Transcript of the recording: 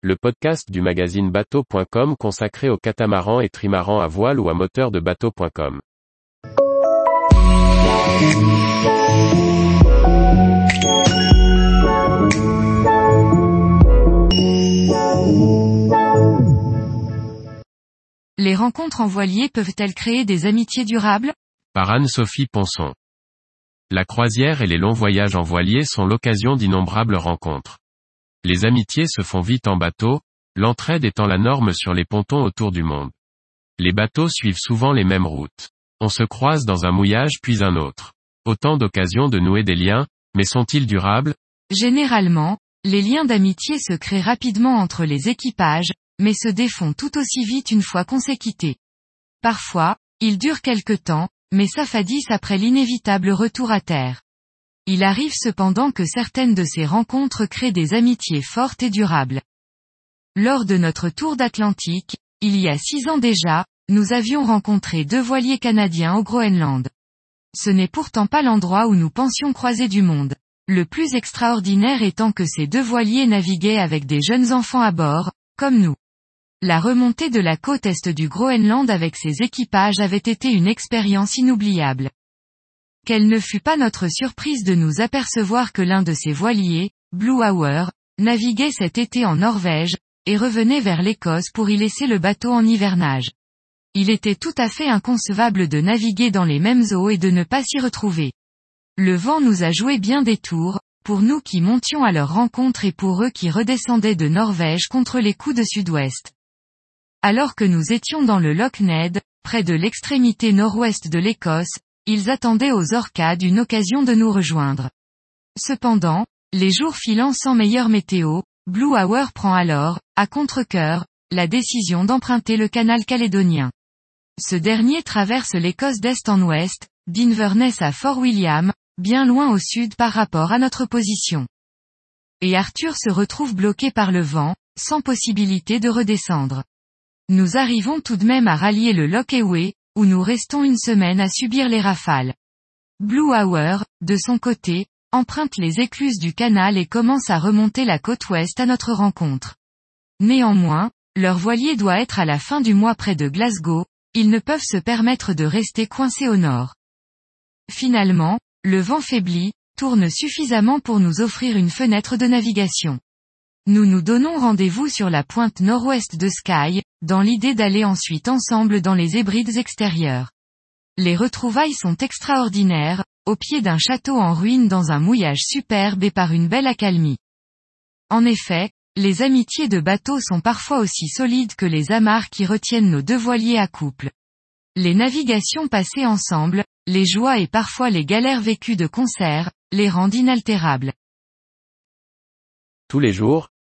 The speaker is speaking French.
le podcast du magazine bateau.com consacré aux catamarans et trimarans à voile ou à moteur de bateau.com. Les rencontres en voilier peuvent-elles créer des amitiés durables? Par Anne-Sophie Ponson. La croisière et les longs voyages en voilier sont l'occasion d'innombrables rencontres. Les amitiés se font vite en bateau, l'entraide étant la norme sur les pontons autour du monde. Les bateaux suivent souvent les mêmes routes. On se croise dans un mouillage puis un autre. Autant d'occasions de nouer des liens, mais sont-ils durables? Généralement, les liens d'amitié se créent rapidement entre les équipages, mais se défont tout aussi vite une fois qu'on s'est quitté. Parfois, ils durent quelque temps, mais s'affadissent après l'inévitable retour à terre. Il arrive cependant que certaines de ces rencontres créent des amitiés fortes et durables. Lors de notre tour d'Atlantique, il y a six ans déjà, nous avions rencontré deux voiliers canadiens au Groenland. Ce n'est pourtant pas l'endroit où nous pensions croiser du monde. Le plus extraordinaire étant que ces deux voiliers naviguaient avec des jeunes enfants à bord, comme nous. La remontée de la côte est du Groenland avec ses équipages avait été une expérience inoubliable. Quelle ne fut pas notre surprise de nous apercevoir que l'un de ces voiliers, Blue Hour, naviguait cet été en Norvège, et revenait vers l'Écosse pour y laisser le bateau en hivernage. Il était tout à fait inconcevable de naviguer dans les mêmes eaux et de ne pas s'y retrouver. Le vent nous a joué bien des tours, pour nous qui montions à leur rencontre et pour eux qui redescendaient de Norvège contre les coups de sud-ouest. Alors que nous étions dans le Loch Ned, près de l'extrémité nord-ouest de l'Écosse, ils attendaient aux orcades une occasion de nous rejoindre. Cependant, les jours filant sans meilleure météo, Blue Hour prend alors, à contre-cœur, la décision d'emprunter le canal calédonien. Ce dernier traverse l'Écosse d'est en ouest, d'Inverness à Fort William, bien loin au sud par rapport à notre position. Et Arthur se retrouve bloqué par le vent, sans possibilité de redescendre. Nous arrivons tout de même à rallier le Loch Ewe, où nous restons une semaine à subir les rafales. Blue Hour, de son côté, emprunte les écluses du canal et commence à remonter la côte ouest à notre rencontre. Néanmoins, leur voilier doit être à la fin du mois près de Glasgow, ils ne peuvent se permettre de rester coincés au nord. Finalement, le vent faiblit, tourne suffisamment pour nous offrir une fenêtre de navigation. Nous nous donnons rendez-vous sur la pointe nord-ouest de Skye, dans l'idée d'aller ensuite ensemble dans les hébrides extérieures. Les retrouvailles sont extraordinaires, au pied d'un château en ruine dans un mouillage superbe et par une belle accalmie. En effet, les amitiés de bateaux sont parfois aussi solides que les amarres qui retiennent nos deux voiliers à couple. Les navigations passées ensemble, les joies et parfois les galères vécues de concert, les rendent inaltérables. Tous les jours,